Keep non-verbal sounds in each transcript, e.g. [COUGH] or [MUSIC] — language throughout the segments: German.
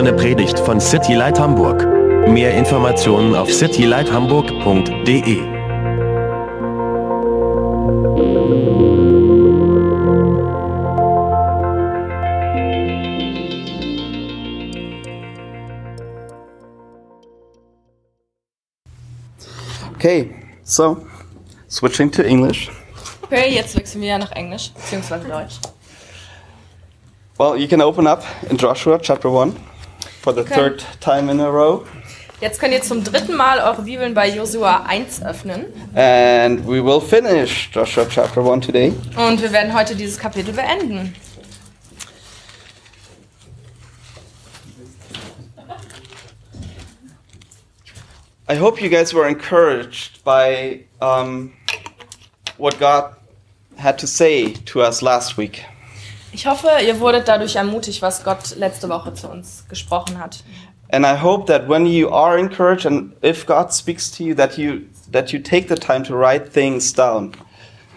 eine Predigt von City Light Hamburg. Mehr Informationen auf citylighthamburg.de. Okay, so switching to English. Okay, jetzt wechseln wir ja nach Englisch, beziehungsweise Deutsch. Well, you can open up in Joshua chapter 1 for the third time in a row. Jetzt könnt ihr zum dritten Mal eure Bibeln bei Josua 1 öffnen. And we will finish Joshua chapter 1 today. Und wir werden heute dieses Kapitel beenden. I hope you guys were encouraged by um, what God had to say to us last week. Ich hoffe, ihr wurdet dadurch ermutigt, was Gott letzte Woche zu uns gesprochen hat. And I hope that when you are encouraged and if God speaks to you, that you that you take the time to write things down.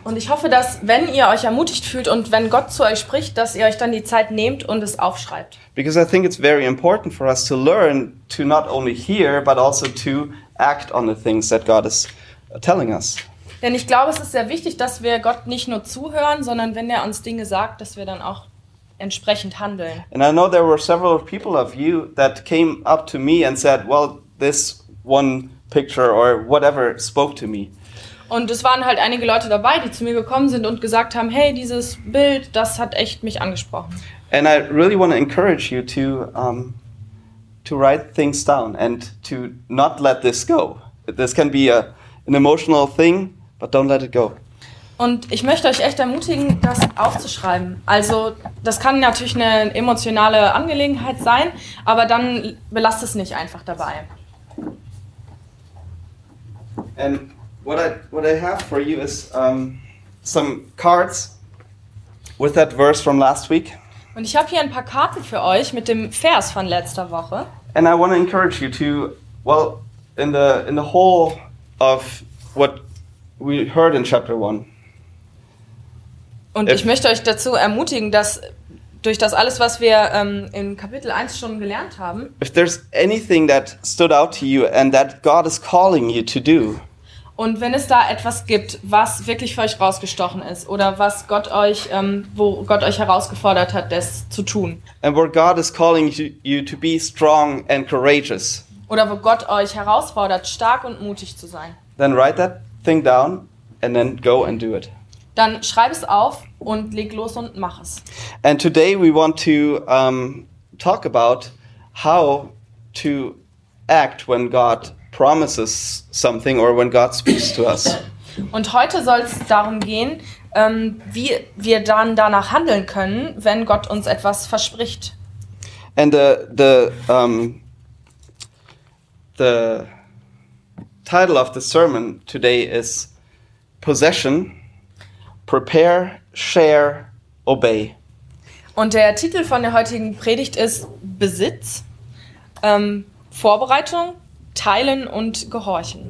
Und ich hoffe, dass, wenn ihr euch ermutigt fühlt und wenn Gott zu euch spricht, dass ihr euch dann die Zeit nehmt und es aufschreibt. Because I think it's very important for us to learn to not only hear, but also to act on the things that God is telling us. Denn ich glaube, es ist sehr wichtig, dass wir Gott nicht nur zuhören, sondern wenn er uns Dinge sagt, dass wir dann auch entsprechend handeln. And I know there were several people of you that came up to me and said, well, this one picture or whatever spoke to me. Und es waren halt einige Leute dabei, die zu mir gekommen sind und gesagt haben, hey, dieses Bild, das hat echt mich angesprochen. And I really want to encourage you to, um, to write things down and to not let this go. This can be a, an emotional thing, but don't let it go. Und ich möchte euch echt ermutigen, das aufzuschreiben. Also das kann natürlich eine emotionale Angelegenheit sein, aber dann belasst es nicht einfach dabei. And what I what I have for you is um, some cards with that verse from last week, Und ich habe hier ein paar Karten für euch mit dem Vers von letzter Woche. and I want to encourage you to well in the in the whole of what we heard in chapter one. Und Äh. ich möchte euch dazu ermutigen, dass durch das alles, was wir ähm, in Kapitel 1 schon gelernt haben, If there's anything that stood out to you and that God is calling you to do, Und wenn es da etwas gibt, was wirklich für euch rausgestochen ist oder was Gott euch, ähm, wo Gott euch herausgefordert hat, das zu tun. and where God is calling you, you to be strong and courageous, Oder wo Gott euch herausfordert, stark und mutig zu sein. then write that thing down and then go and do it. Dann schreib es auf und leg los und mach es. And today we want to um, talk about how to act when God promises something or when God speaks to us. Und heute soll es darum gehen, ähm, wie wir dann danach handeln können, wenn Gott uns etwas verspricht. And the the um, the title of the sermon today is possession. Prepare, share, obey. Und der Titel von der heutigen Predigt ist Besitz, ähm, Vorbereitung, Teilen und Gehorchen.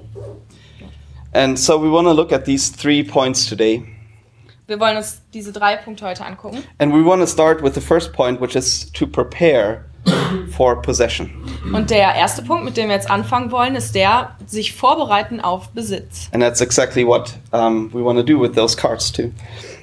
And so we want to look at these three points today. Wir wollen uns diese drei Punkte heute angucken. And we want to start with the first point, which is to prepare for possession. Und der erste Punkt, mit dem wir jetzt anfangen wollen, ist der, sich vorbereiten auf Besitz. And that's exactly what um, we want to do with those cards, too.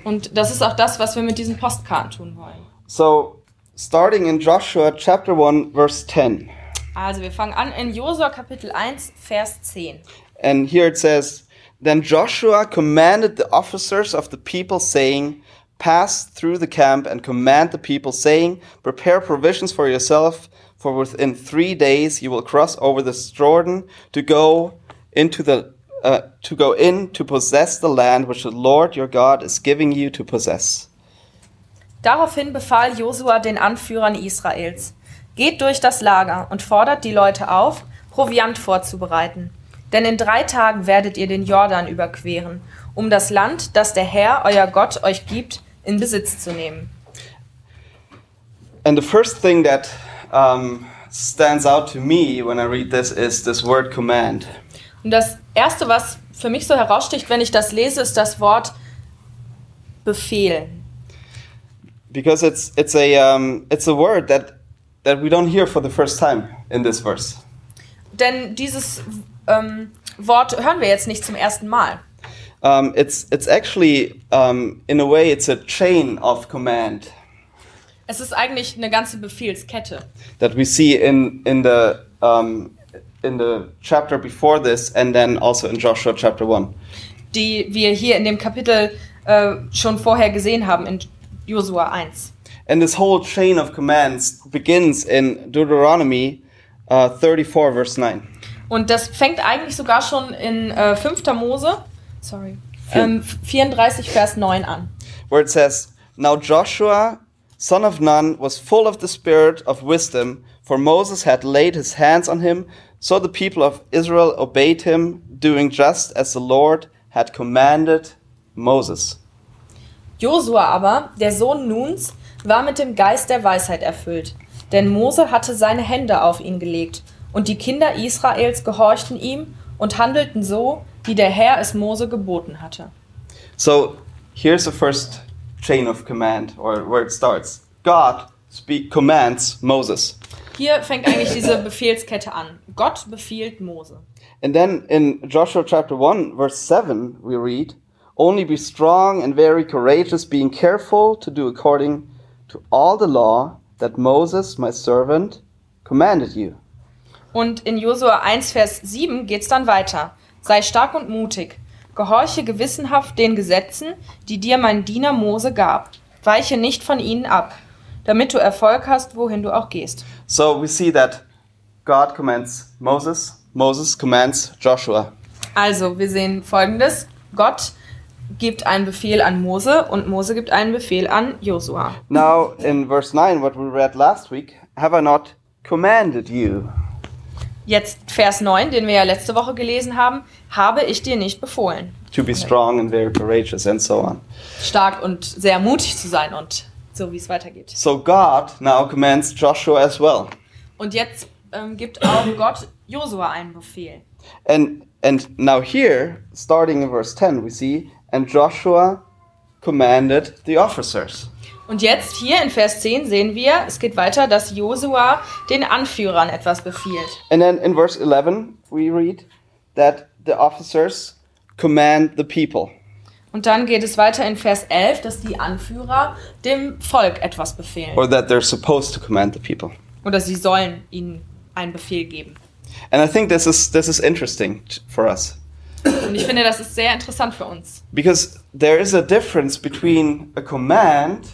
Und das ist auch das, was wir mit diesen Postkarten tun wollen. So, starting in Joshua chapter 1, verse 10. Also wir fangen an in Josua Kapitel 1, Vers 10. And here it says, Then Joshua commanded the officers of the people, saying, Pass through the camp and command the people, saying, Prepare provisions for yourself, for within three days you will cross over the Jordan to go into the uh, to go in to possess the land which the Lord your God is giving you to possess. Daraufhin befahl Josua den Anführern Israels: Geht durch das Lager und fordert die Leute auf, Proviant vorzubereiten. Denn in drei Tagen werdet ihr den Jordan überqueren, um das Land, das der Herr, euer Gott, euch gibt, in Besitz zu nehmen. And the first thing that um, stands out to me when I read this is this word command. Und das Erste, was für mich so heraussticht, wenn ich das lese, ist das Wort Befehl. because it's it's a um, it's a word that that we don't hear for the first time in this verse. Denn dieses ähm, Wort hören wir jetzt nicht zum ersten Mal. Um, it's it's actually um, in a way it's a chain of command Es ist eigentlich eine ganze Befehlskette, that we see in in the um, in the chapter before this and then also in Joshua chapter one. die wir hier in dem Kapitel äh, schon vorher gesehen haben, in Josua 1. And this whole chain of commands begins in Deuteronomy uh, 34 verse 9. Und das fängt eigentlich sogar schon in äh, 5. Mose, sorry, ähm, 34, Vers 9 an. where it says, Now Joshua, son of Nun, was full of the spirit of wisdom, for Moses had laid his hands on him. So the people of Israel obeyed him, doing just as the Lord had commanded Moses. Josua aber, der Sohn Nuns, war mit dem Geist der Weisheit erfüllt, denn Mose hatte seine Hände auf ihn gelegt, und die Kinder Israels gehorchten ihm und handelten so, wie der Herr es Mose geboten hatte. So here's the first chain of command, or where it starts. God speak, commands Moses. Hier fängt eigentlich diese Befehlskette an. Gott befiehlt Mose. And then in Joshua chapter 1, verse 7, we read, Only be strong and very courageous, being careful to do according to all the law that Moses, my servant, commanded you. Und in Josua 1, Vers 7 geht's dann weiter. Sei stark und mutig. Gehorche gewissenhaft den Gesetzen, die dir mein Diener Mose gab. Weiche nicht von ihnen ab, damit du Erfolg hast, wohin du auch gehst. So we see that God commands Moses, Moses commands Joshua. Also, wir sehen folgendes. Gott gibt einen Befehl an Mose und Mose gibt einen Befehl an Josua. Now, in verse 9, what we read last week, have I not commanded you? Jetzt Vers 9, den wir ja letzte Woche gelesen haben, habe ich dir nicht befohlen. To be strong and very courageous, and so on. Stark und sehr mutig zu sein und so wie es weitergeht. So God now commands Joshua as well. Und jetzt ähm, gibt auch Gott Josua einen Befehl. And and now here, starting in verse 10, we see, and Joshua commanded the officers. Und jetzt hier in Vers 10 sehen wir, es geht weiter, dass Josua den Anführern etwas befiehlt. And then in verse 11, we read that the officers command the people. Und dann geht es weiter in Vers 11, dass die Anführer dem Volk etwas befehlen. Or that they're supposed to command the people. Oder sie sollen ihnen einen Befehl geben. And I think this is this is interesting for us Und ich finde, das ist sehr interessant für uns. because there is a difference between a command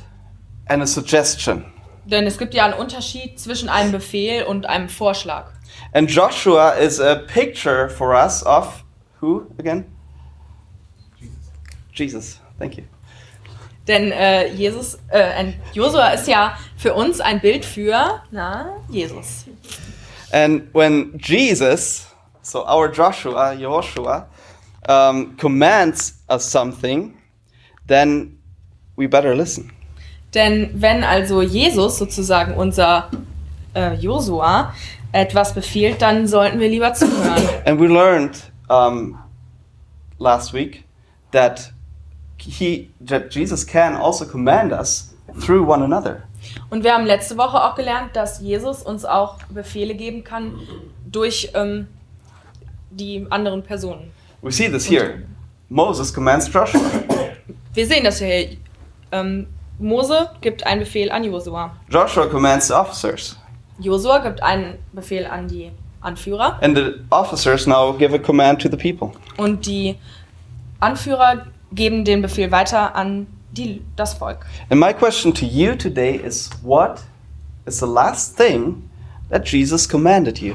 and a suggestion. Denn es gibt ja einen Unterschied zwischen einem Befehl und einem Vorschlag. And Joshua is a picture for us of who again? Jesus. Thank you. Denn äh, Jesus, äh, Josua ist ja für uns ein Bild für na, Jesus. And when Jesus, so our Joshua, Joshua, um, commands us something, then we better listen. Denn wenn also Jesus sozusagen unser äh, Josua etwas befiehlt, dann sollten wir lieber zuhören. [LAUGHS] And we learned um, last week that he, that Jesus can also command us through one another. Und wir haben letzte Woche auch gelernt, dass Jesus uns auch Befehle geben kann durch ähm, die anderen Personen. We see this here. Moses commands Joshua. Wir sehen das hier. Ähm, Mose gibt einen Befehl an Josua. Joshua commands the officers. Josua gibt einen Befehl an die Anführer. And the officers now give a command to the people. Und die Anführer geben den Befehl weiter an die, das Volk. And my question to you today is what is the last thing that Jesus commanded you?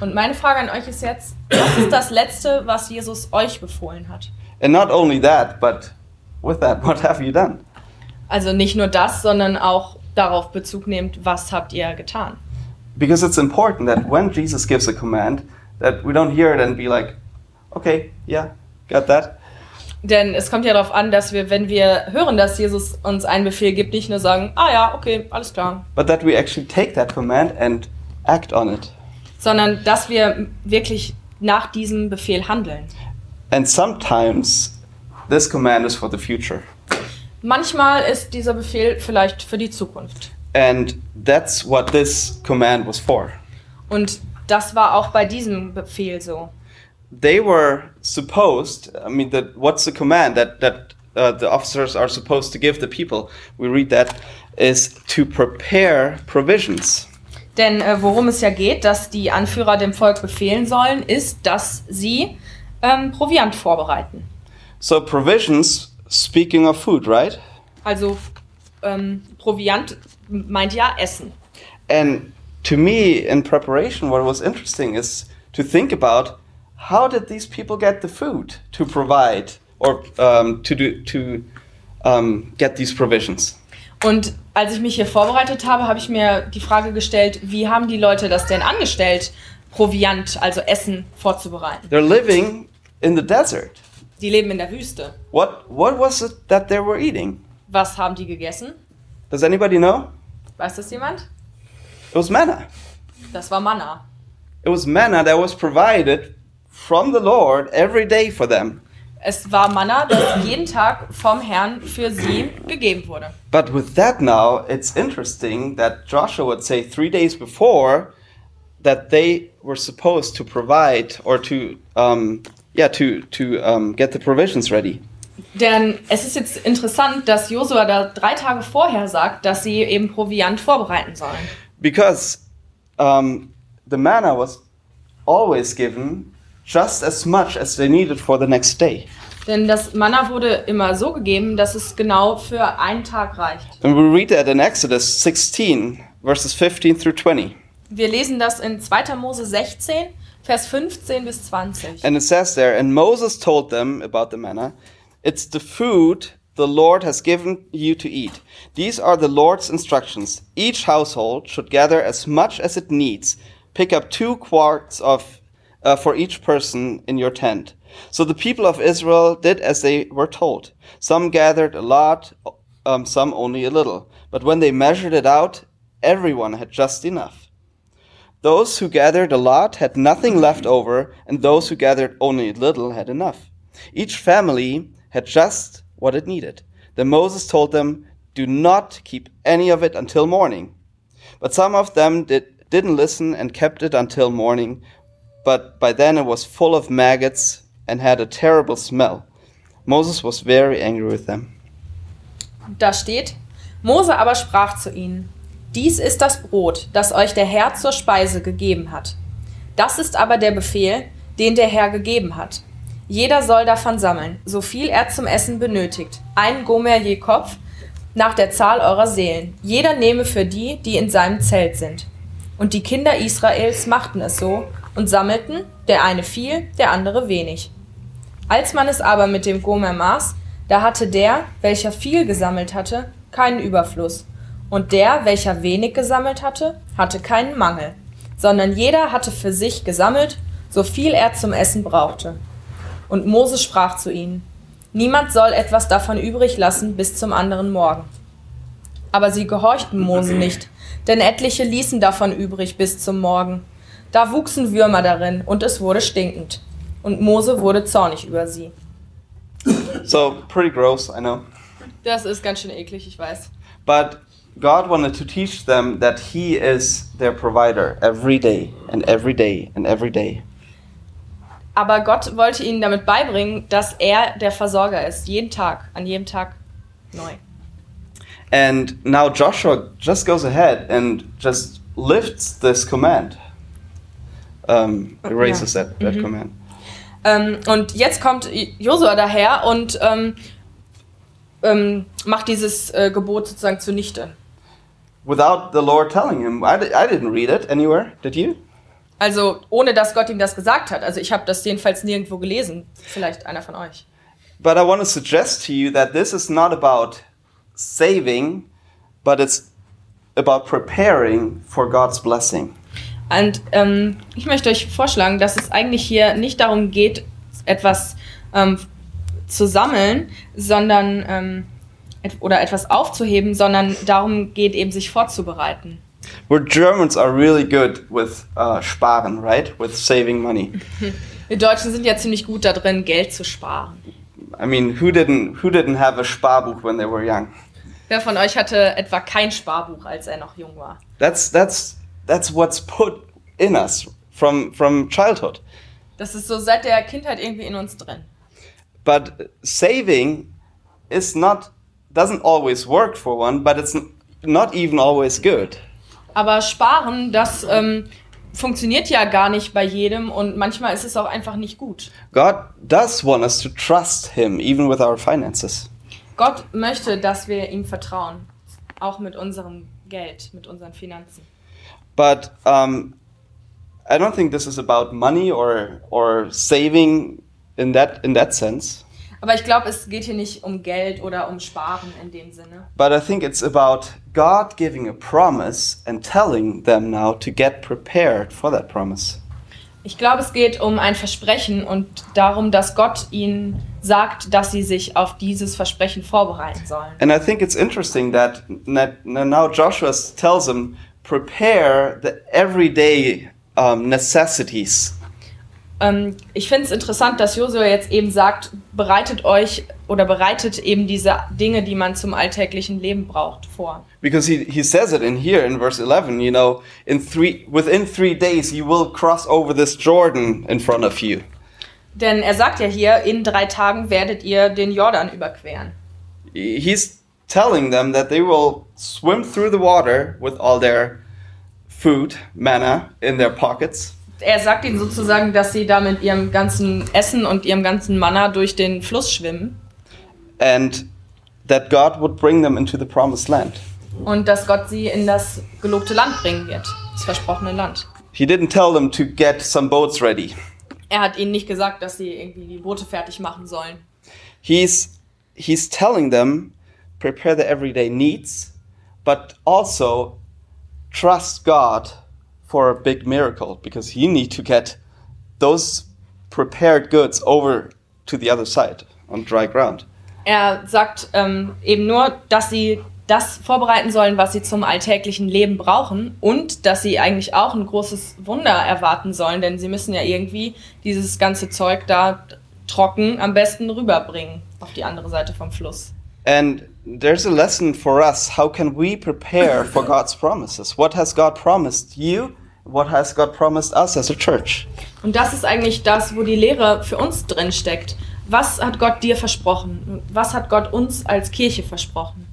Und meine Frage an euch ist jetzt, was ist das Letzte, was Jesus euch befohlen hat? And not only that, but with that, [LAUGHS] what have you done? Also nicht nur das, sondern auch darauf Bezug nehmt, was habt ihr getan? Because it's important that when Jesus gives a command, that we don't hear it and be like, okay, yeah, got that. Denn es kommt ja darauf an, dass wir, wenn wir hören, dass Jesus uns einen Befehl gibt, nicht nur sagen, ah ja, okay, alles klar, But that we actually take that command and act on it. sondern dass wir wirklich nach diesem Befehl handeln. And sometimes this command is for the future. Manchmal ist dieser Befehl vielleicht für die Zukunft. And that's what this command was for. Und das war auch bei diesem Befehl so. They were supposed, I mean, that what's the command that, that uh, the officers are supposed to give the people? We read that is to prepare provisions. Denn äh, worum es ja geht, dass die Anführer dem Volk befehlen sollen, ist, dass sie ähm, Proviant vorbereiten. So, provisions, speaking of food, right? Also ähm, Proviant meint ja Essen. And to me, in preparation, what was interesting is to think about how did these people get the food to provide or um, to do to um, get these provisions. Und als ich mich hier vorbereitet habe, habe ich mir die Frage gestellt, wie haben die Leute das denn angestellt, Proviant, also Essen vorzubereiten? They're living in the desert. Die leben in der Wüste. What what was it that they were eating? Was haben die gegessen? Does anybody know? Weiß das jemand? It was manna. Das war Manna. It was manna that was provided from the Lord every day for them. Es war Manna, das jeden Tag vom Herrn für sie gegeben wurde. But with that now, it's interesting that Joshua would say three days before that they were supposed to provide or to, um, yeah, to to um, get the provisions ready. Denn es ist jetzt interessant, dass Josua da drei Tage vorher sagt, dass sie eben Proviant vorbereiten sollen. Because um, the manna was always given just as much as they needed for the next day. Denn das Manna wurde immer so gegeben, dass es genau für einen Tag reicht. And we read that in Exodus 16, verses 15 through 20. Wir lesen das in 2. Mose 16, Vers 15 bis 20. And it says there, and Moses told them about the manna, it's the food the Lord has given you to eat. These are the Lord's instructions. Each household should gather as much as it needs. Pick up two quarts of uh, for each person in your tent. So the people of Israel did as they were told. Some gathered a lot, um, some only a little. But when they measured it out, everyone had just enough. Those who gathered a lot had nothing left over, and those who gathered only a little had enough. Each family had just what it needed. Then Moses told them, Do not keep any of it until morning. But some of them did, didn't listen and kept it until morning, but by then it was full of maggots and had a terrible smell. Moses was very angry with them. Da steht, Mose aber sprach zu ihnen, dies ist das Brot, das euch der Herr zur Speise gegeben hat. Das ist aber der Befehl, den der Herr gegeben hat. Jeder soll davon sammeln, so viel er zum Essen benötigt, ein Gomer je Kopf, nach der Zahl eurer Seelen. Jeder nehme für die, die in seinem Zelt sind. Und die Kinder Israels machten es so und sammelten, der eine viel, der andere wenig. Als man es aber mit dem Gomer maß, da hatte der, welcher viel gesammelt hatte, keinen Überfluss, und der, welcher wenig gesammelt hatte, hatte keinen Mangel, sondern jeder hatte für sich gesammelt, so viel er zum Essen brauchte. Und Mose sprach zu ihnen, Niemand soll etwas davon übrig lassen bis zum anderen Morgen. Aber sie gehorchten Mose nicht, denn etliche ließen davon übrig bis zum Morgen. Da wuchsen Würmer darin, und es wurde stinkend. Und Mose wurde zornig über sie. So, pretty gross, I know. Das ist ganz schön eklig, ich weiß. But God wanted to teach them that He is their provider every day and every day and every day. Aber Gott wollte ihnen damit beibringen, dass er der Versorger ist, jeden Tag, an jedem Tag neu. And now Joshua just goes ahead and just lifts this command. Um, erases that, that command. Ähm, und jetzt kommt Josua daher und ähm, macht dieses äh, Gebot sozusagen zunichte. Without the Lord telling him. I, I didn't read it anywhere. Did you? Also ohne dass Gott ihm das gesagt hat. Also ich habe das jedenfalls nirgendwo gelesen. Vielleicht einer von euch. But I want to suggest to you that this is not about saving, but it's about preparing for God's blessing. Und ähm, ich möchte euch vorschlagen, dass es eigentlich hier nicht darum geht, etwas ähm, zu sammeln, sondern ähm, oder etwas aufzuheben, sondern darum geht eben sich vorzubereiten. We're Germans are really good with uh, sparen, right? With saving money. [LAUGHS] Wir Deutschen sind ja ziemlich gut da drin, Geld zu sparen. I mean, who didn't who didn't have a Sparbuch when they were young? Wer von euch hatte etwa kein Sparbuch, als er noch jung war? That's that's that's what's put in us from from childhood. Das ist so seit der Kindheit irgendwie in uns drin. But saving is not doesn't always work for one, but it's not even always good. Aber Sparen, das ähm, funktioniert ja gar nicht bei jedem und manchmal ist es auch einfach nicht gut. God does want us to trust him even with our finances. Gott möchte, dass wir ihm vertrauen, auch mit unserem Geld, mit unseren Finanzen. But um, I don't think this is about money or or saving in that in that sense. Aber ich glaube, es geht hier nicht um Geld oder um Sparen in dem Sinne. But I think it's about God giving a promise and telling them now to get prepared for that promise. Ich glaube, es geht um ein Versprechen und darum, dass Gott ihnen sagt, dass sie sich auf dieses Versprechen vorbereiten sollen. And I think it's interesting that, now Joshua tells them prepare the everyday um, necessities. Ähm, ich finde es interessant, dass Josua jetzt eben sagt, bereitet euch oder bereitet eben diese Dinge, die man zum alltäglichen Leben braucht, vor. Because he, he says it in here in verse 11, you know, in three, within three days you will cross over this Jordan in front of you. Denn er sagt ja hier, in drei Tagen werdet ihr den Jordan überqueren. He's telling them that they will swim through the water with all their food, manna, in their pockets. Er sagt ihnen sozusagen, dass sie da mit ihrem ganzen Essen und ihrem ganzen Manna durch den Fluss schwimmen and that God would bring them into the promised land. und dass Gott sie in das gelobte Land bringen wird, das versprochene Land. He didn't tell them to get some boats ready. Er hat ihnen nicht gesagt, dass sie irgendwie die Boote fertig machen sollen. He's he's telling them prepare the everyday needs, but also trust God for a big miracle because you need to get those prepared goods over to the other side on dry ground. Er sagt ähm, eben nur, dass sie das vorbereiten sollen, was sie zum alltäglichen Leben brauchen und dass sie eigentlich auch ein großes Wunder erwarten sollen, denn sie müssen ja irgendwie dieses ganze Zeug da trocken am besten rüberbringen auf die andere Seite vom Fluss. And there's a lesson for us. How can we prepare for [LAUGHS] God's promises? What has God promised you? What has God promised us as a church? Und das ist eigentlich das, wo die Lehre für uns drin steckt. Was hat Gott dir versprochen? Was hat Gott uns als Kirche versprochen?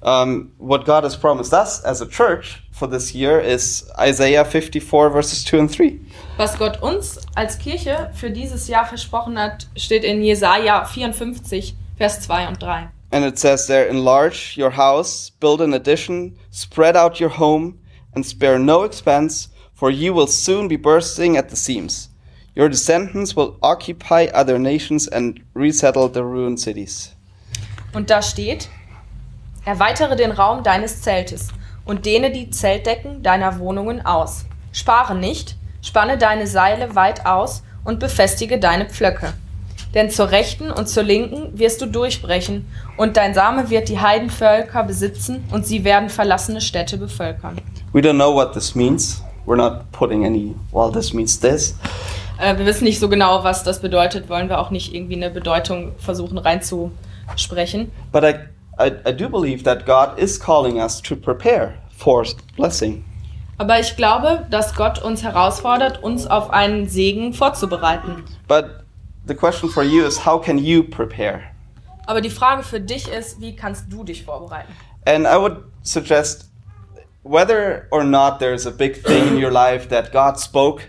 Um, what God has promised us as a church for this year is Isaiah 54, verses 2 and 3. Was Gott uns als Kirche für dieses Jahr versprochen hat, steht in Jesaja 54, Vers 2 und 3. And it says there, Enlarge your house, build an addition, spread out your home, and spare no expense, for you will soon be bursting at the seams. Your descendants will occupy other nations and resettle the ruined cities. Und da steht, erweitere den Raum deines Zeltes und dehne die Zeltdecken deiner Wohnungen aus. Spare nicht, spanne deine Seile weit aus und befestige deine Pflöcke. Denn zur Rechten und zur Linken wirst du durchbrechen, und dein Same wird die Heidenvölker besitzen, und sie werden verlassene Städte bevölkern. We don't know what this means. We're not putting any, well, this means this. Äh, wir wissen nicht so genau, was das bedeutet, wollen wir auch nicht irgendwie eine Bedeutung versuchen reinzusprechen. But I, I, I do believe that God is calling us to prepare for blessing. Aber ich glaube, dass Gott uns herausfordert, uns auf einen Segen vorzubereiten. But the question for you is how can you prepare? Aber die Frage für dich ist, wie kannst du dich vorbereiten? And I would suggest whether or not there's a big thing in your life that God spoke,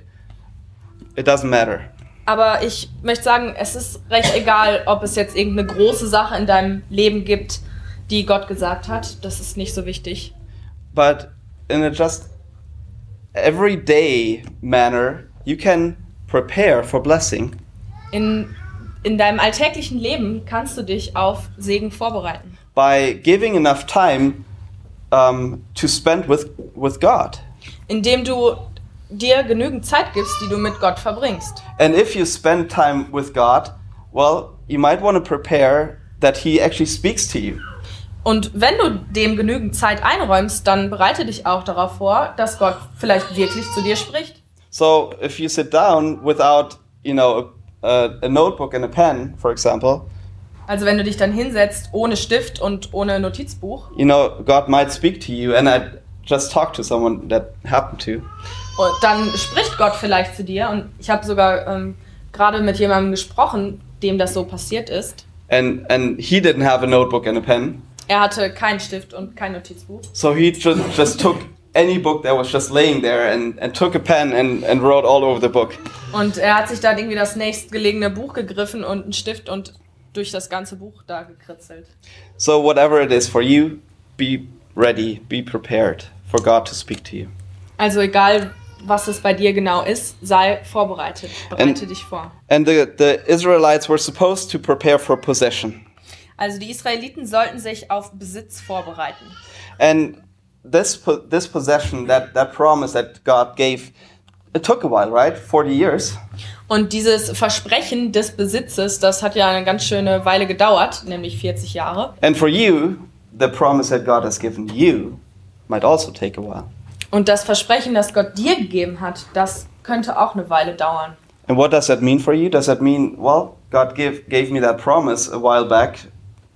it doesn't matter. Aber ich möchte sagen, es ist recht egal, ob es jetzt irgendeine große Sache in deinem Leben gibt, die Gott gesagt hat. Das ist nicht so wichtig. But in a just everyday manner, you can prepare for blessing In, in deinem alltäglichen Leben kannst du dich auf Segen vorbereiten. by giving enough time um, to spend with, with God. Indem du dir genügend Zeit gibst, die du mit Gott verbringst. And if you spend time with God, well, you might want to prepare that He actually speaks to you. Und wenn du dem genügend Zeit einräumst, dann bereite dich auch darauf vor, dass Gott vielleicht wirklich zu dir spricht. So if you sit down without, you know, a, a, a notebook and a pen, for example, Also wenn du dich dann hinsetzt ohne Stift und ohne Notizbuch you know, God might speak to you, and I just talked to someone that happened to. und dann spricht Gott vielleicht zu dir. Und ich habe sogar ähm, gerade mit jemandem gesprochen, dem das so passiert ist. And, and he didn't have a notebook and a pen, Er hatte keinen Stift und kein Notizbuch. so he just, just took any book that was just laying there and, and took a pen and, and wrote all over the book. Und er hat sich dann irgendwie das nächstgelegene Buch gegriffen und einen Stift und durch das ganze Buch da gekritzelt. So, whatever it is for you, be ready, be prepared for God to speak to you. Also egal, was es bei dir genau ist, sei vorbereitet. Bereite And- dich vor. And the, the Israelites were supposed to prepare for possession. Also die Israeliten sollten sich auf Besitz vorbereiten. And this this possession, that, that promise that God gave, it took a while, right? 40 years. Und dieses Versprechen des Besitzes, das hat ja eine ganz schöne Weile gedauert, nämlich 40 Jahre. And for you, the promise that God has given you might also take a while. Und das Versprechen, das Gott dir gegeben hat, das könnte auch eine Weile dauern. And what does that mean for you? Does that mean, well, God give, gave me that promise a while back,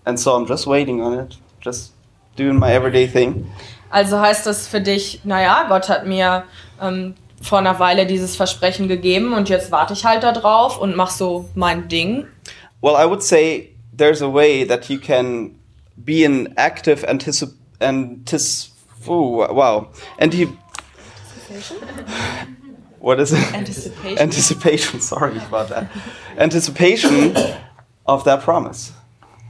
and so I'm just waiting on it, just doing my everyday thing? Also heißt das für dich, naja, Gott hat mir ähm, vor einer Weile dieses Versprechen gegeben und jetzt warte ich halt da drauf und mach so mein Ding. Well, I would say there's a way that you can be in active anticip antis ooh, wow. Anti What is it? Anticipation. Anticipation, sorry about that. Anticipation of that promise.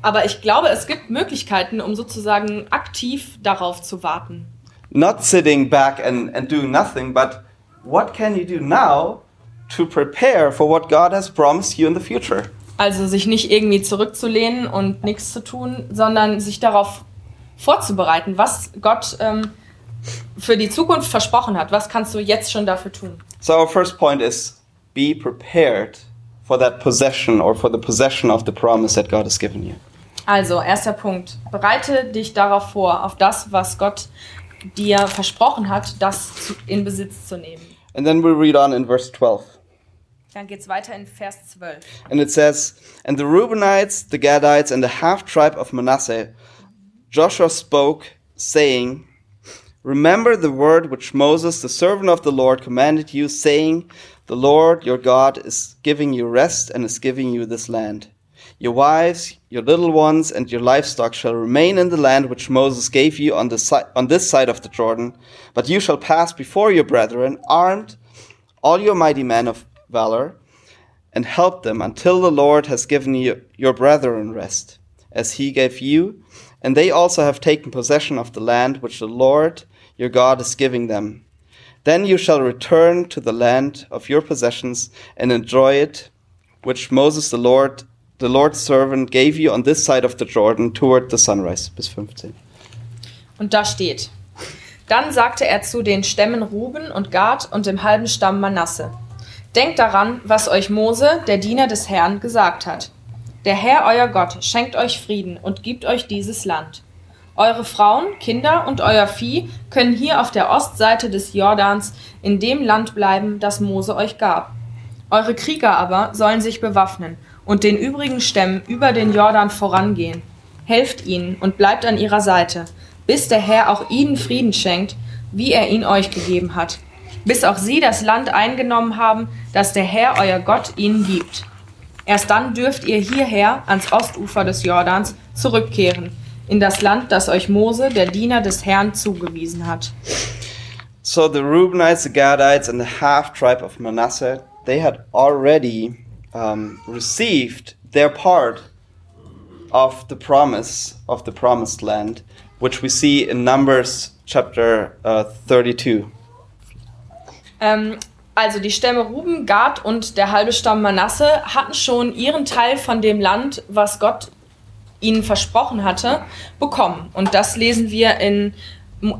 Aber ich glaube, es gibt Möglichkeiten, um sozusagen aktiv darauf zu warten. Not sitting back and, and doing nothing, but what can you do now to prepare for what God has promised you in the future? Also sich nicht irgendwie zurückzulehnen und nichts zu tun, sondern sich darauf vorzubereiten, was Gott ähm, für die Zukunft versprochen hat. Was kannst du jetzt schon dafür tun? So our first point is be prepared for that possession or for the possession of the promise that God has given you. Also, erster Punkt. Bereite dich darauf vor, auf das, was Gott dir versprochen hat, das in Besitz zu nehmen. And then we read on in verse 12. Dann geht's weiter in Vers 12. And it says, And the Reubenites, the Gadites, and the half tribe of Manasseh, Joshua spoke, saying, Remember the word which Moses, the servant of the Lord, commanded you, saying, The Lord your God is giving you rest and is giving you this land. Your wives, your little ones, and your livestock shall remain in the land which Moses gave you on, the on this side of the Jordan, but you shall pass before your brethren, armed, all your mighty men of valor, and help them until the Lord has given you your brethren rest, as he gave you, and they also have taken possession of the land which the Lord your God is giving them. Then you shall return to the land of your possessions and enjoy it, which Moses the Lord, the Lord's servant, gave you on this side of the Jordan toward the sunrise. Bis 15. Und da steht: Dann sagte er zu den Stämmen Ruben und Gad und dem halben Stamm Manasse: Denkt daran, was euch Mose, der Diener des Herrn, gesagt hat. Der Herr, euer Gott, schenkt euch Frieden und gibt euch dieses Land. Eure Frauen, Kinder und euer Vieh können hier auf der Ostseite des Jordans in dem Land bleiben, das Mose euch gab. Eure Krieger aber sollen sich bewaffnen und den übrigen Stämmen über den Jordan vorangehen. Helft ihnen und bleibt an ihrer Seite, bis der Herr auch ihnen Frieden schenkt, wie er ihn euch gegeben hat, bis auch sie das Land eingenommen haben, das der Herr euer Gott ihnen gibt. Erst dann dürft ihr hierher ans Ostufer des Jordans zurückkehren, in das Land, das euch Mose, der Diener des Herrn, zugewiesen hat. So the Reubenites, the Gadites, and the half tribe of Manasseh, they had already um, received their part of the promise of the promised land, which we see in Numbers chapter uh, 32. Ähm, also die Stämme Ruben, Gad und der halbe Stamm Manasse hatten schon ihren Teil von dem Land, was Gott ihnen versprochen hatte, bekommen. Und das lesen wir in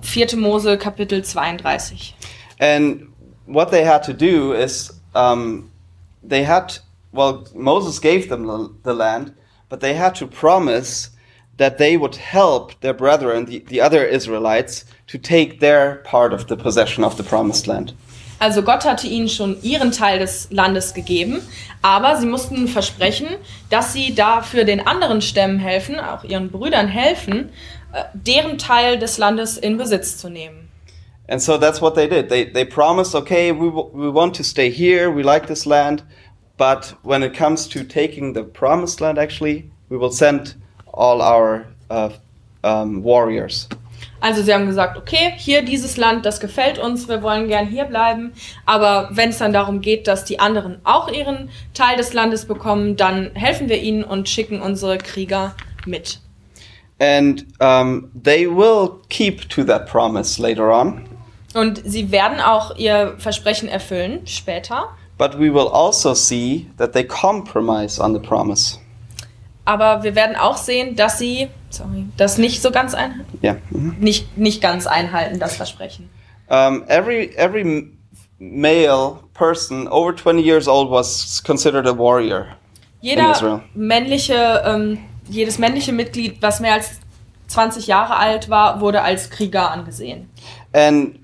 4. Mose Kapitel 32. And what they had to do is um, they had, well, Moses gave them the, land, but they had to promise that they would help their brethren, the, the other Israelites, to take their part of the possession of the promised land. Also Gott hatte ihnen schon ihren Teil des Landes gegeben, aber sie mussten versprechen, dass sie dafür den anderen Stämmen helfen, auch ihren Brüdern helfen, äh, deren Teil des Landes in Besitz zu nehmen. And so that's what they did. They, they promised, okay, we, we want to stay here, we like this land, but when it comes to taking the promised land, actually, we will send all our uh, um, warriors. Also sie haben gesagt, okay, hier dieses Land, das gefällt uns, wir wollen gern hier bleiben, aber wenn es dann darum geht, dass die anderen auch ihren Teil des Landes bekommen, dann helfen wir ihnen und schicken unsere Krieger mit. And um, they will keep to that promise later on, Und sie werden auch ihr Versprechen erfüllen später, but we will also see that they compromise on the promise. aber wir werden auch sehen, dass sie sorry, das nicht so ganz einhalten, Yeah. mhm. nicht, nicht ganz einhalten, das Versprechen. Um, every every male person over 20 years old was considered a warrior. In Israel. Jeder männliche, ähm, jedes männliche Mitglied, was mehr als 20 Jahre alt war, wurde als Krieger angesehen. And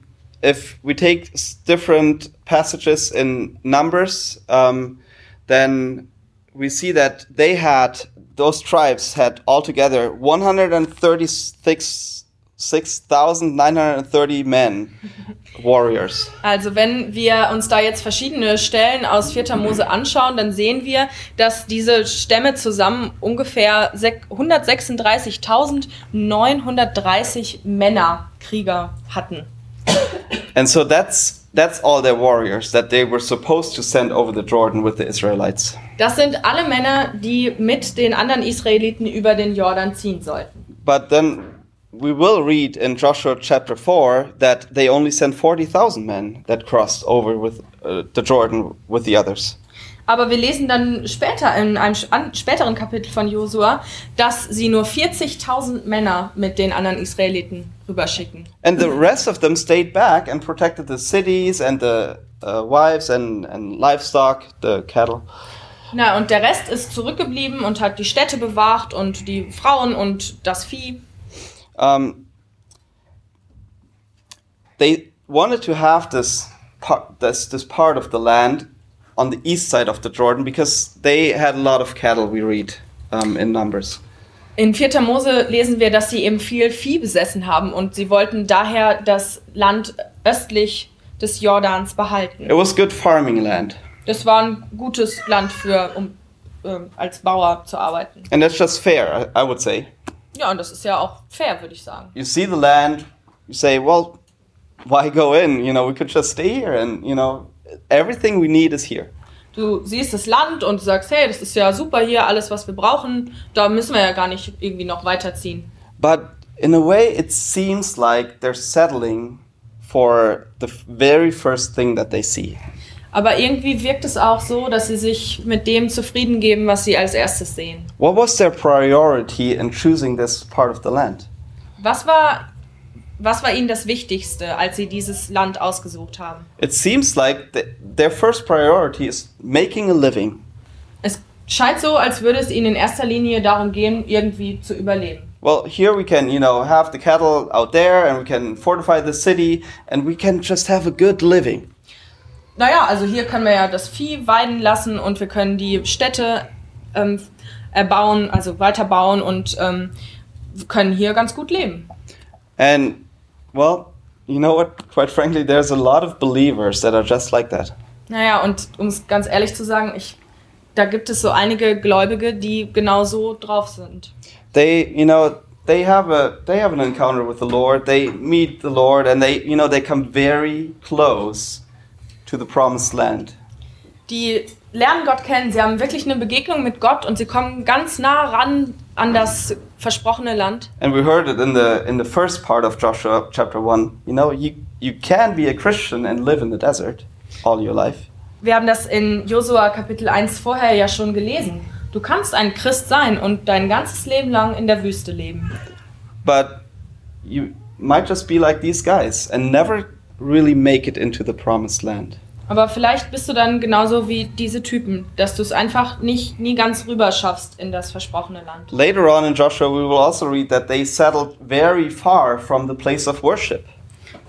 if we take different passages in Numbers, um, then we see that they had, those tribes had altogether 136 6,930 men, [LAUGHS] warriors. Also wenn wir uns da jetzt verschiedene Stellen aus 4. Mose anschauen, dann sehen wir, dass diese Stämme zusammen ungefähr sek- 136.930 Männer, Krieger hatten. [COUGHS] And so that's, that's all their warriors that they were supposed to send over the Jordan with the Israelites. Das sind alle Männer, die mit den anderen Israeliten über den Jordan ziehen sollten. But then we will read in Joshua chapter 4 that they only sent 40,000 men that crossed over with uh, the Jordan with the others. Aber wir lesen dann später in einem späteren Kapitel von Josua, dass sie nur 40.000 Männer mit den anderen Israeliten rüberschicken. And the rest of them stayed back and protected the cities and the uh, wives and, and livestock, the cattle. Na, und der Rest ist zurückgeblieben und hat die Städte bewacht und die Frauen und das Vieh. Um, they wanted to have this part, this, this part of the land on the east side of the Jordan because they had a lot of cattle, we read um, in Numbers. In 4. Mose lesen wir, dass sie eben viel Vieh besessen haben und sie wollten daher das Land östlich des Jordans behalten. It was good farming land. Das war ein gutes Land für, um ähm, als Bauer zu arbeiten. And that's just fair, I, would say. Ja, und das ist ja auch fair, würde ich sagen. You see the land, you say, well, why go in? You know, we could just stay here and, you know, everything we need is here. Du siehst das Land und sagst, hey, das ist ja super hier, alles, was wir brauchen. Da müssen wir ja gar nicht irgendwie noch weiterziehen. But in a way, it seems like they're settling for the very first thing that they see. Aber irgendwie wirkt es auch so, dass sie sich mit dem zufrieden geben, was sie als erstes sehen. What was their priority in choosing this part of the land? Was war, was war ihnen das Wichtigste, als sie dieses Land ausgesucht haben? It seems like th- their first priority is making a living. Es scheint so, als würde es ihnen in erster Linie darum gehen, irgendwie zu überleben. Well, here we can, you know, have the cattle out there and we can fortify the city and we can just have a good living. Naja, also hier können wir ja das Vieh weiden lassen und wir können die Städte ähm, erbauen, also weiterbauen und ähm, können hier ganz gut leben. And, well, you know what? Quite frankly, there's a lot of believers that are just like that. Naja, und um es ganz ehrlich zu sagen, ich, da gibt es so einige Gläubige, die genau so drauf sind. They, you know, they have a they have an encounter with the Lord. They meet the Lord and they, you know, they come very close to the promised land. Die lernen Gott kennen, sie haben wirklich eine Begegnung mit Gott und sie kommen ganz nah ran an das versprochene Land. And we heard it in the in the first part of Joshua chapter 1. You know, you you can be a Christian and live in the desert all your life. Wir haben das in Josua Kapitel 1 vorher ja schon gelesen. Du kannst ein Christ sein und dein ganzes Leben lang in der Wüste leben. But you might just be like these guys and never really make it into the promised land. Aber vielleicht bist du dann genauso wie diese Typen, dass du es einfach nicht nie ganz rüber schaffst in das versprochene Land. Later on in Joshua, we will also read that they settled very far from the place of worship.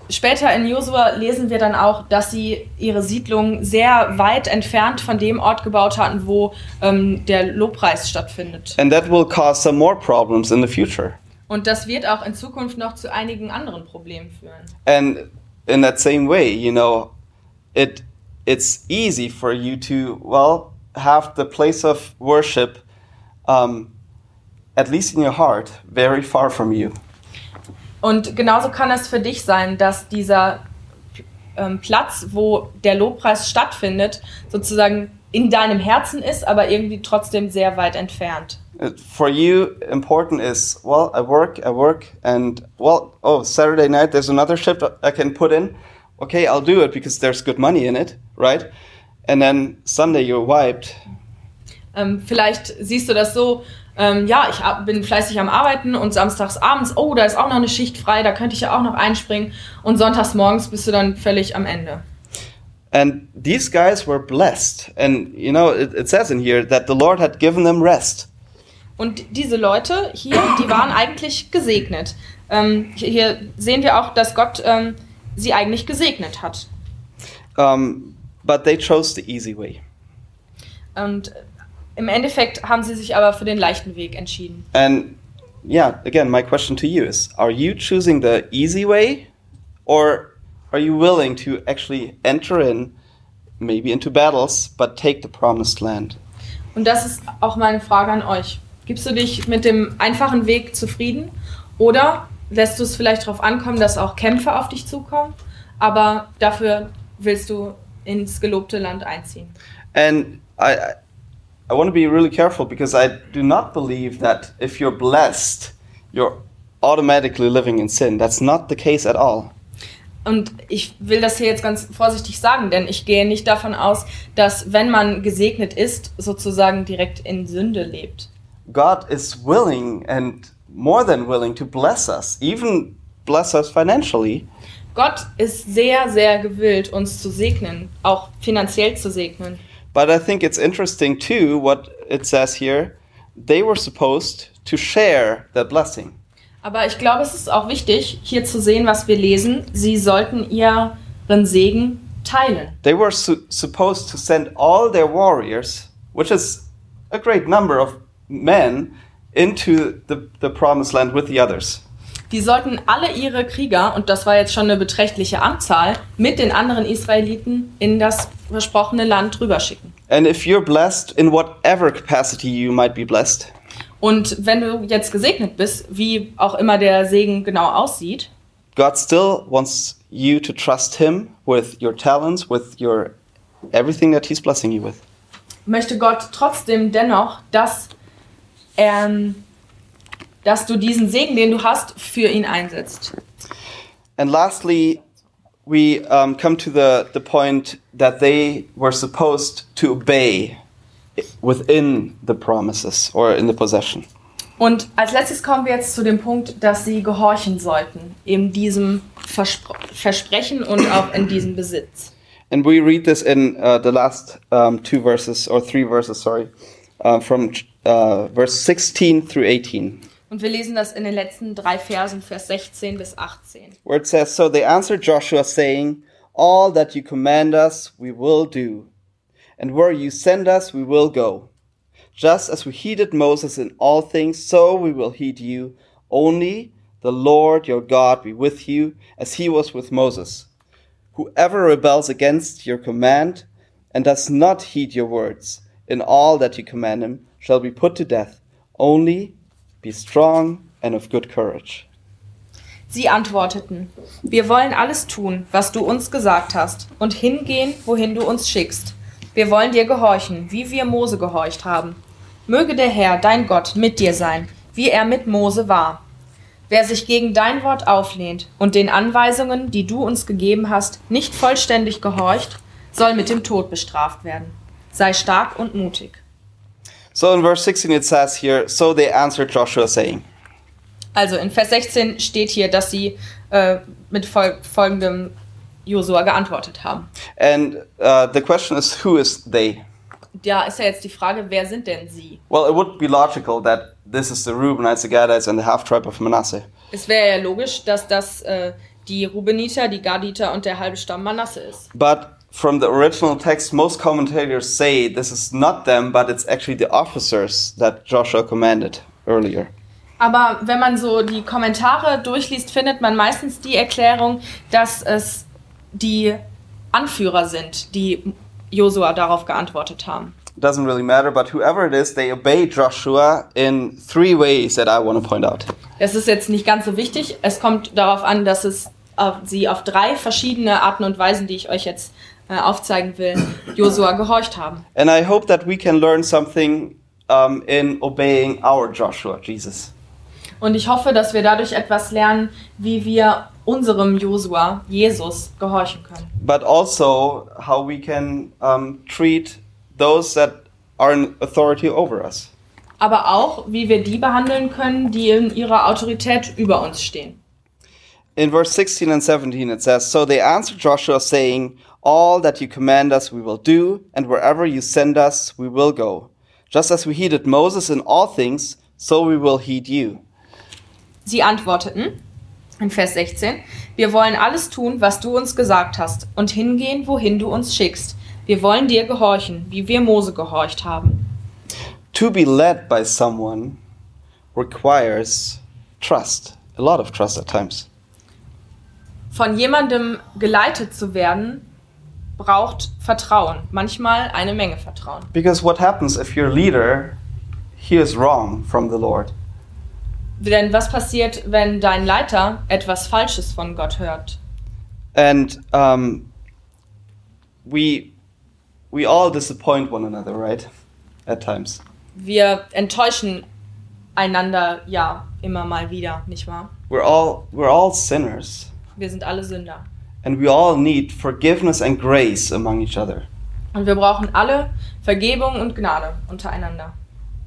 später in Josua lesen wir dann auch, dass sie ihre Siedlung sehr weit entfernt von dem Ort gebaut hatten, wo ähm, der Lobpreis stattfindet. And that will cause some more problems in the future. Und das wird auch in Zukunft noch zu einigen anderen Problemen führen. And in that same way, you know, it it's easy for you to well have the place of worship, um, at least in your heart, very far from you. Und genauso kann es für dich sein, dass dieser ähm, Platz, wo der Lobpreis stattfindet, sozusagen in deinem Herzen ist, aber irgendwie trotzdem sehr weit entfernt. For you, important is well, I work, I work, and well, oh, Saturday night there's another shift I can put in. Okay, I'll do it because there's good money in it, right? And then Sunday you're wiped. Ähm, vielleicht siehst du das so, ähm, ja, ich bin fleißig am Arbeiten und samstags abends, oh, da ist auch noch eine Schicht frei, da könnte ich ja auch noch einspringen. Und sonntags morgens bist du dann völlig am Ende. And these guys were blessed, and you know it, it says in here that the Lord had given them rest. Und diese Leute hier, die waren eigentlich gesegnet. Ähm, hier- hier sehen wir auch, dass Gott ähm, sie eigentlich gesegnet hat. Um, but they chose the easy way. Und im Endeffekt haben sie sich aber für den leichten Weg entschieden. And yeah, again, my question to you is Are you choosing the easy way, or are you willing to actually enter in, maybe into battles, but take the promised land? Und das ist auch meine Frage an euch. Gibst du dich mit dem einfachen Weg zufrieden oder lässt du es vielleicht darauf ankommen, dass auch Kämpfe auf dich zukommen, aber dafür willst du ins gelobte Land einziehen? And I, I, want to be really careful because I do not believe that if you're blessed, you're automatically living in sin. That's not the case at all. Und ich will das hier jetzt ganz vorsichtig sagen, denn ich gehe nicht davon aus, dass wenn man gesegnet ist, sozusagen direkt in Sünde lebt. God is willing and more than willing to bless us, even bless us financially. Gott ist sehr, sehr gewillt, uns zu segnen, auch finanziell zu segnen. But I think it's interesting too what it says here. They were supposed to share that blessing. Aber ich glaube, es ist auch wichtig, hier zu sehen, was wir lesen. Sie sollten ihren Segen teilen. They were su- supposed to send all their warriors, which is a great number of men, into the, the promised land with the others. Die sollten alle ihre Krieger, und das war jetzt schon eine beträchtliche Anzahl, mit den anderen Israeliten in das versprochene Land rüberschicken. And if you're blessed in whatever capacity you might be blessed, Und wenn du jetzt gesegnet bist, wie auch immer der Segen genau aussieht, God still wants you to trust Him with your talents, with your everything that He's blessing you with. möchte Gott trotzdem dennoch, dass, er, dass du diesen Segen, den du hast, für ihn einsetzt. And lastly, we um, come to the, the point that they were supposed to obey within the promises or in the possession. Und als letztes kommen wir jetzt zu dem Punkt, dass sie gehorchen sollten, in diesem Verspr Versprechen und auch in diesem Besitz. And we read this in uh, the last um, two verses, or three verses, sorry, uh, from uh, verse 16 through 18, Und wir lesen das in den letzten drei Versen, Vers 16 bis 18. where it says, So they answered Joshua, saying, All that you command us, we will do, and where you send us, we will go. Just as we heeded Moses in all things, so we will heed you. Only the Lord your God be with you, as he was with Moses. Whoever rebels against your command and does not heed your words in all that you command him shall be put to death. Only be strong and of good courage. Sie antworteten, wir wollen alles tun, was du uns gesagt hast, und hingehen, wohin du uns schickst. Wir wollen dir gehorchen, wie wir Mose gehorcht haben. Möge der Herr, dein Gott, mit dir sein, wie er mit Mose war. Wer sich gegen dein Wort auflehnt und den Anweisungen, die du uns gegeben hast, nicht vollständig gehorcht, soll mit dem Tod bestraft werden. Sei stark und mutig. So in verse 16 it says here, So they answered Joshua, saying, Also in Vers 16 steht hier, dass sie äh, mit fol folgendem Josua geantwortet haben. and uh, the question is, Who is they? Da ist ja jetzt die Frage, wer sind denn sie? Well, it would be logical that this is the Reubenites, the Gadites, and the half tribe of Manasseh. Es wäre ja logisch, dass das äh, die Rubeniter, die Gaditer und der halbe Stamm Manasse ist. But from the original text, most commentators say this is not them, but it's actually the officers that Joshua commanded earlier. Aber wenn man so die Kommentare durchliest, findet man meistens die Erklärung, dass es die Anführer sind, die Josua darauf geantwortet haben. doesn't really matter, but whoever it is, they obey Joshua in three ways that I want to point out. Das ist jetzt nicht ganz so wichtig. Es kommt darauf an, dass es auf, sie auf drei verschiedene Arten und Weisen, die ich euch jetzt äh, aufzeigen will, Josua gehorcht haben. And I hope that we can learn something um, in obeying our Joshua, Jesus. Und ich hoffe, dass wir dadurch etwas lernen, wie wir unserem Josua, Jesus, gehorchen können. But also how we can um, treat those that are in authority over us. Aber auch, wie wir die behandeln können, die in ihrer Autorität über uns stehen. In verse 16 and 17 it says, So they answered Joshua, saying, All that you command us we will do, and wherever you send us we will go. Just as we heeded Moses in all things, so we will heed you. Sie antworteten in Vers 16, wir wollen alles tun, was du uns gesagt hast, und hingehen, wohin du uns schickst. Wir wollen dir gehorchen, wie wir Mose gehorcht haben. To be led by someone requires trust, a lot of trust at times. Von jemandem geleitet zu werden, braucht Vertrauen, manchmal eine Menge Vertrauen. Because what happens if your leader hears wrong from the Lord? Denn was passiert, wenn dein Leiter etwas Falsches von Gott hört? And um, we we all disappoint one another, right? At times. Wir enttäuschen einander ja immer mal wieder, nicht wahr? We're all we're all sinners, Wir sind alle Sünder. And we all need forgiveness and grace among each other. Und wir brauchen alle Vergebung und Gnade untereinander.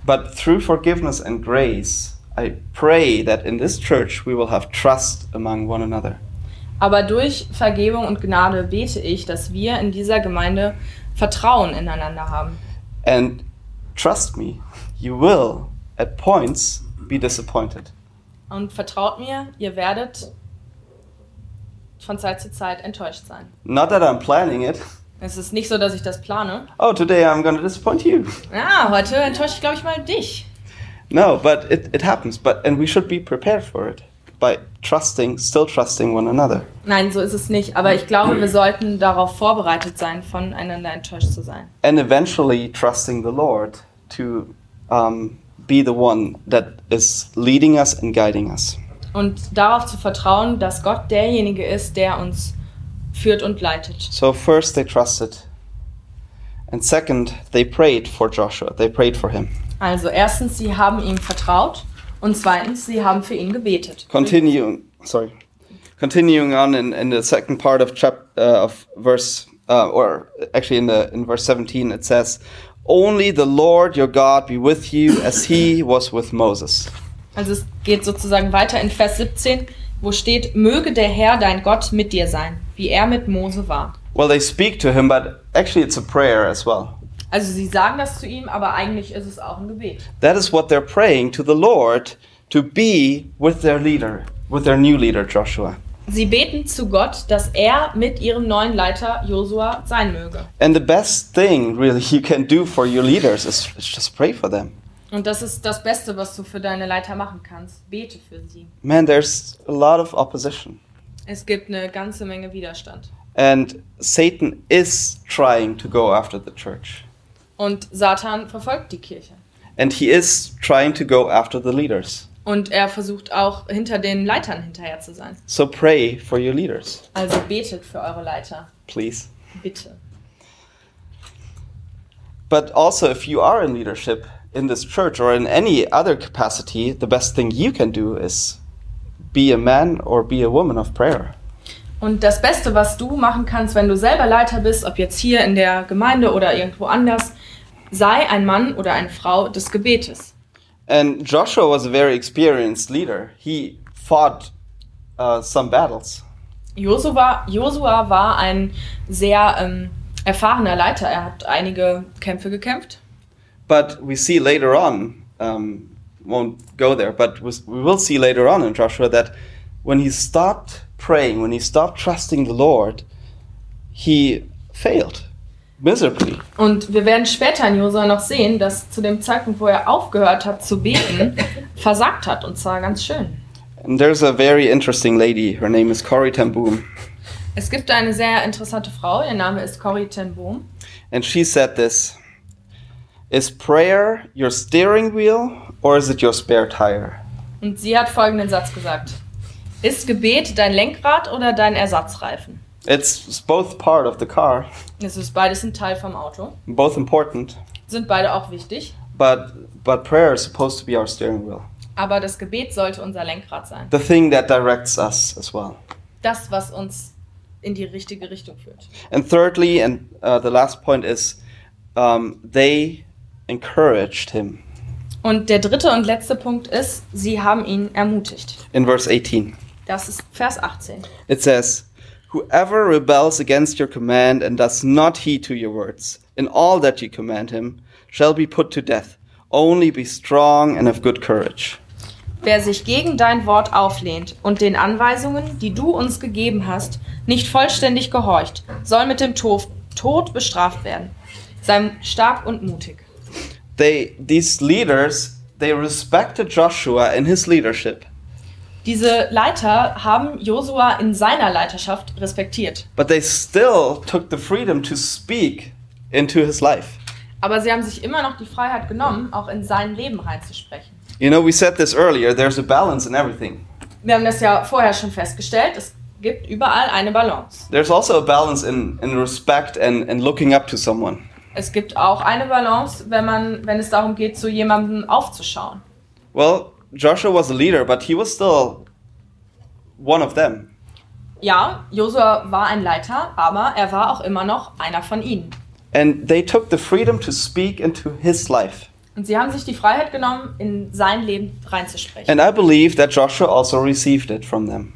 But through forgiveness and grace, I pray that in this church we will have trust among one another. Aber durch Vergebung und Gnade bete ich, dass wir in dieser Gemeinde Vertrauen ineinander haben. And trust me, you will at points be disappointed. Und vertraut mir, ihr werdet von Zeit zu Zeit enttäuscht sein. Not that I'm planning it. Es ist nicht so, dass ich das plane. Oh, today I'm to disappoint you. Ja, heute enttäusche ich, glaube ich, mal dich. No, but it, it happens. But and we should be prepared for it by trusting, still trusting one another. Nein, so ist es nicht. Aber ich glaube, wir sollten darauf vorbereitet sein, voneinander enttäuscht zu sein. And eventually trusting the Lord to um, be the one that is leading us and guiding us. Und darauf zu vertrauen, dass Gott derjenige ist, der uns führt und leitet. So first they trusted. And second, they prayed for Joshua. They prayed for him. Also erstens, sie haben ihm vertraut und zweitens, sie haben für ihn gebetet. Continuing, sorry. Continuing on in, in the second part of chap uh, of verse uh, or actually in the in verse 17 it says, "Only the Lord your God be with you as he was with Moses." Also es geht sozusagen weiter in Vers 17, wo steht, möge der Herr dein Gott mit dir sein, wie er mit Mose war. Well, they speak to him, but actually it's a prayer as well. Also sie sagen das zu ihm, aber eigentlich ist es auch ein Gebet. That is what they're praying to the Lord to be with their leader, with their new leader Joshua. Sie beten zu Gott, dass er mit ihrem neuen Leiter Josua sein möge. And the best thing really [LAUGHS] you can do for your leaders is, is just pray for them. Und das ist das Beste, was du für deine Leiter machen kannst. Bete für sie. Man, there's a lot of opposition. Es gibt eine ganze Menge Widerstand. And Satan is trying to go after the church. Und Satan verfolgt die Kirche. And he is trying to go after the leaders. Und er versucht auch hinter den Leitern hinterher zu sein. So pray for your leaders, Also betet für eure Leiter. please. Bitte. But also, if you are in leadership in this church or in any other capacity, the best thing you can do is be a man or be a woman of prayer. Und das Beste, was du machen kannst, wenn du selber Leiter bist, ob jetzt hier in der Gemeinde oder irgendwo anders, sei ein Mann oder eine Frau des Gebetes. And Joshua was a very experienced leader. He fought uh, some battles. Josua, Josua war ein sehr ähm, erfahrener Leiter. Er hat einige Kämpfe gekämpft. But we see later on, um, won't go there, but we will see later on in Joshua that when he stopped praying, when he stopped trusting the Lord, he failed miserably. Und wir werden später in Josua noch sehen, dass zu dem Zeitpunkt, wo er aufgehört hat zu beten, [LAUGHS] versagt hat und zwar ganz schön. And there's a very interesting lady. Her name is Corrie ten Boom. Es gibt eine sehr interessante Frau, ihr Name ist Corrie ten Boom. And she said this Is prayer your steering wheel or is it your spare tire? Und sie hat folgenden Satz gesagt. Ist Gebet dein Lenkrad oder dein Ersatzreifen? It's both part of the car, Es ist beides ein Teil vom Auto. both important, Sind beide auch wichtig. but but prayer is supposed to be our steering wheel. Aber das Gebet sollte unser Lenkrad sein. The thing that directs us as well. Das, was uns in die richtige Richtung führt. And thirdly, and uh, the last point is, um, they encouraged him. Und der dritte und letzte Punkt ist, sie haben ihn ermutigt. In verse 18, Das ist Vers 18. it says, Whoever rebels against your command and does not heed to your words, in all that you command him, shall be put to death. Only be strong and of good courage. Wer sich gegen dein Wort auflehnt und den Anweisungen, die du uns gegeben hast, nicht vollständig gehorcht, soll mit dem Tod, Tod bestraft werden. Sei stark und mutig. They, these leaders, they respected Joshua in his leadership, Diese Leiter haben Josua in seiner Leiterschaft respektiert. but they still took the freedom to speak into his life. Aber sie haben sich immer noch die Freiheit genommen, auch in sein Leben reinzusprechen. You know, we said this earlier, there's a balance in everything. Wir haben das ja vorher schon festgestellt, es gibt überall eine Balance. There's also a balance in, in respect and, and looking up to someone. Es gibt auch eine Balance, wenn, man, wenn es darum geht, zu jemandem aufzuschauen. Well, Joshua was a leader, but he was still one of them. Ja, Josua war ein Leiter, aber er war auch immer noch einer von ihnen. And they took the freedom to speak into his life. Und sie haben sich die Freiheit genommen, in sein Leben reinzusprechen. And I believe that Joshua also received it from them.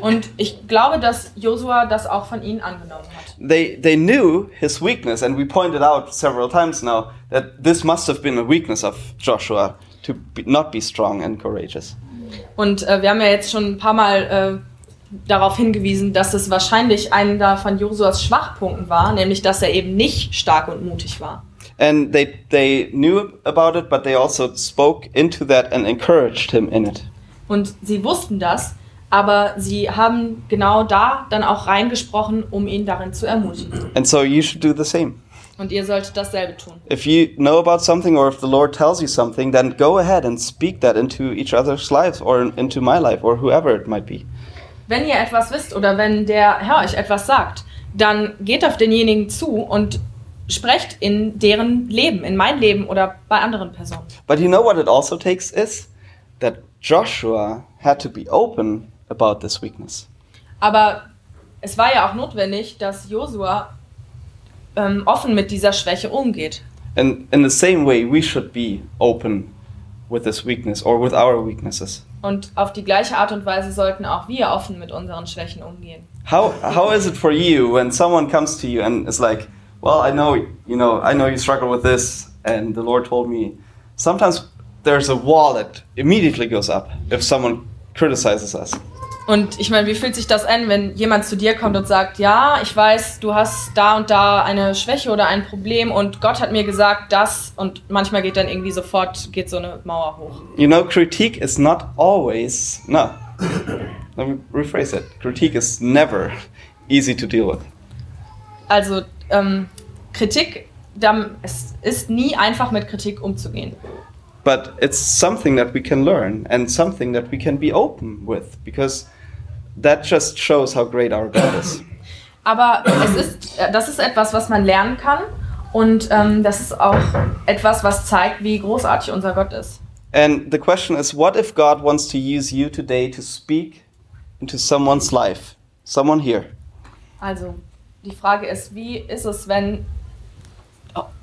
Und ich glaube, dass Josua das auch von ihnen angenommen hat. They, they knew his weakness, and we pointed out several times now that this must have been a weakness of Joshua to be, not be strong and courageous. Und äh, wir haben ja jetzt schon ein paar Mal äh, darauf hingewiesen, dass es wahrscheinlich einer von Josuas Schwachpunkten war, nämlich dass er eben nicht stark und mutig war. And they, they knew about it, but they also spoke into that and encouraged him in it. Und sie wussten das, aber sie haben genau da dann auch reingesprochen, um ihn darin zu ermutigen. And so you should do the same. Und ihr solltet dasselbe tun. If you know about something or if the Lord tells you something, then go ahead and speak that into each other's lives or into my life or whoever it might be. Wenn ihr etwas wisst oder wenn der Herr euch etwas sagt, dann geht auf denjenigen zu und sprecht in deren Leben, in mein Leben oder bei anderen Personen. But you know what it also takes is that Joshua had to be open about this weakness. Aber es war ja auch notwendig, dass Josua ähm, offen mit dieser Schwäche umgeht. And in the same way, we should be open with this weakness or with our weaknesses. Und auf die gleiche Art und Weise sollten auch wir offen mit unseren Schwächen umgehen. How, how is it for you when someone comes to you and is like, well, I know, you know, I know you struggle with this, and the Lord told me. Sometimes there's a wall that immediately goes up if someone criticizes us. Und ich meine, wie fühlt sich das an, wenn jemand zu dir kommt und sagt, ja, ich weiß, du hast da und da eine Schwäche oder ein Problem und Gott hat mir gesagt das und manchmal geht dann irgendwie sofort, geht so eine Mauer hoch. You know, critique is not always, no. Let me rephrase it. Critique is never easy to deal with. Also ähm, Kritik, es ist nie einfach mit Kritik umzugehen. But it's something that we can learn and something that we can be open with because that just shows how great our God is. [COUGHS] Aber es ist, das ist etwas, was man lernen kann und ähm, das ist auch etwas, was zeigt, wie großartig unser Gott ist. And the question is what if God wants to use you today to speak into someone's life? Someone here. Also, die Frage ist, wie ist es, wenn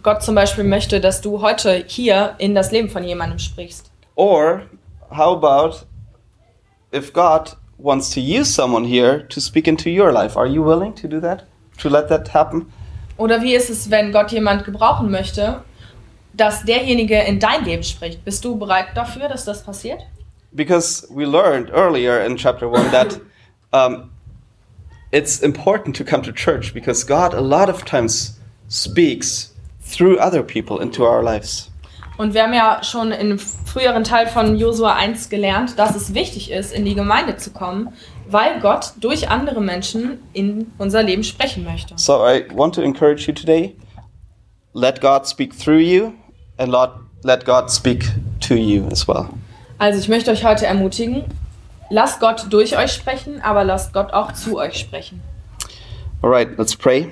Gott zum Beispiel möchte, dass du heute hier in das Leben von jemandem sprichst? Or how about if God wants to use someone here to speak into your life? Are you willing to do that? To let that happen? Oder wie ist es, wenn Gott jemand gebrauchen möchte, dass derjenige in dein Leben spricht? Bist du bereit dafür, dass das passiert? because we learned earlier in chapter 1 that [LAUGHS] um, it's important to come to church because God a lot of times speaks through other people into our lives. Und wir haben ja schon im früheren Teil von Josua 1 gelernt, dass es wichtig ist, in die Gemeinde zu kommen, weil Gott durch andere Menschen in unser Leben sprechen möchte. So I want to encourage you today let God speak through you and let, let God speak to you as well. Also ich möchte euch heute ermutigen, lasst Gott durch euch sprechen, aber lasst Gott auch zu euch sprechen. All right, let's pray.